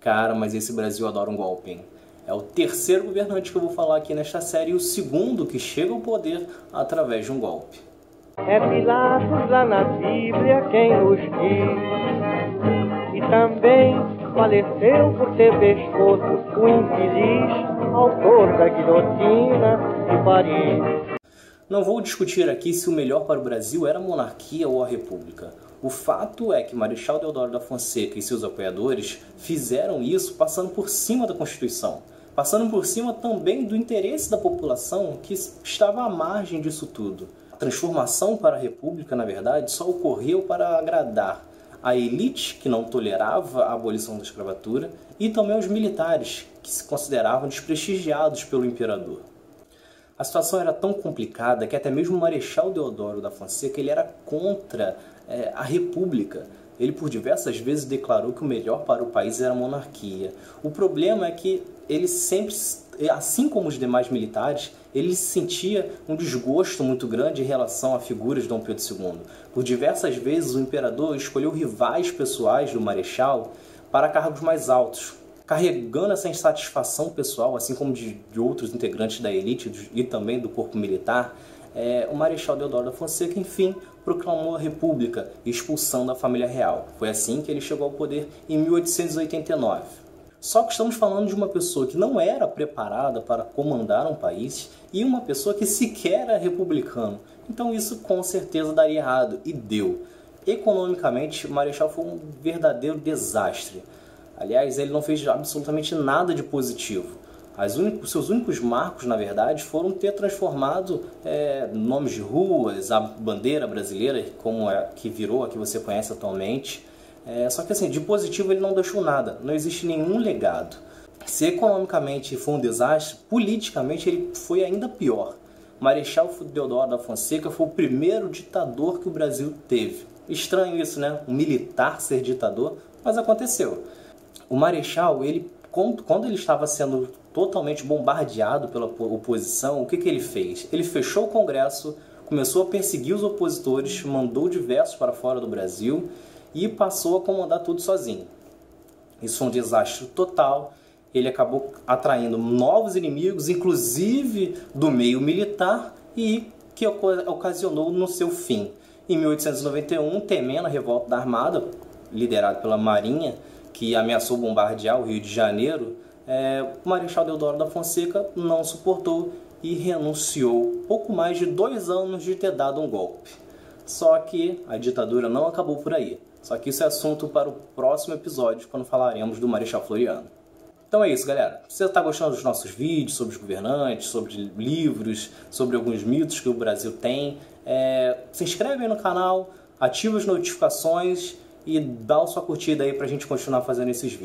Cara, mas esse Brasil adora um golpe, hein? É o terceiro governante que eu vou falar aqui nesta série e o segundo que chega ao poder através de um golpe. É Pilatos lá na Bíblia quem nos diz. E também faleceu por ter pescoço o infeliz autor da guilhotina de Paris. Não vou discutir aqui se o melhor para o Brasil era a monarquia ou a república. O fato é que Marechal Deodoro da Fonseca e seus apoiadores fizeram isso passando por cima da Constituição, passando por cima também do interesse da população que estava à margem disso tudo. A transformação para a República, na verdade, só ocorreu para agradar a elite que não tolerava a abolição da escravatura e também os militares que se consideravam desprestigiados pelo imperador. A situação era tão complicada que até mesmo o Marechal Deodoro da Fonseca ele era contra é, a República. Ele por diversas vezes declarou que o melhor para o país era a monarquia. O problema é que ele sempre, assim como os demais militares, ele sentia um desgosto muito grande em relação à figura de Dom Pedro II. Por diversas vezes o imperador escolheu rivais pessoais do Marechal para cargos mais altos, carregando essa insatisfação pessoal, assim como de, de outros integrantes da elite e também do corpo militar, é, o Marechal Deodoro da Fonseca, enfim, proclamou a República, expulsando a família real. Foi assim que ele chegou ao poder em 1889. Só que estamos falando de uma pessoa que não era preparada para comandar um país e uma pessoa que sequer era republicano. Então isso com certeza daria errado, e deu. Economicamente, o Marechal foi um verdadeiro desastre. Aliás, ele não fez absolutamente nada de positivo. Os seus únicos marcos, na verdade, foram ter transformado é, nomes de ruas, a bandeira brasileira, como é que virou a que você conhece atualmente. É, só que assim, de positivo ele não deixou nada, não existe nenhum legado. Se economicamente foi um desastre, politicamente ele foi ainda pior. Marechal Deodoro da Fonseca foi o primeiro ditador que o Brasil teve. Estranho isso, né? Um militar ser ditador, mas aconteceu. O Marechal, ele quando ele estava sendo totalmente bombardeado pela oposição, o que, que ele fez? Ele fechou o Congresso, começou a perseguir os opositores, mandou diversos para fora do Brasil e passou a comandar tudo sozinho. Isso foi um desastre total. Ele acabou atraindo novos inimigos, inclusive do meio militar, e que ocasionou no seu fim. Em 1891, temendo a revolta da Armada, liderada pela Marinha, que ameaçou bombardear o Rio de Janeiro, é, o Marechal Deodoro da Fonseca não suportou e renunciou pouco mais de dois anos de ter dado um golpe. Só que a ditadura não acabou por aí. Só que isso é assunto para o próximo episódio, quando falaremos do Marechal Floriano. Então é isso, galera. Se você está gostando dos nossos vídeos sobre os governantes, sobre livros, sobre alguns mitos que o Brasil tem, é, se inscreve aí no canal, ativa as notificações e dá a sua curtida aí pra gente continuar fazendo esses vídeos.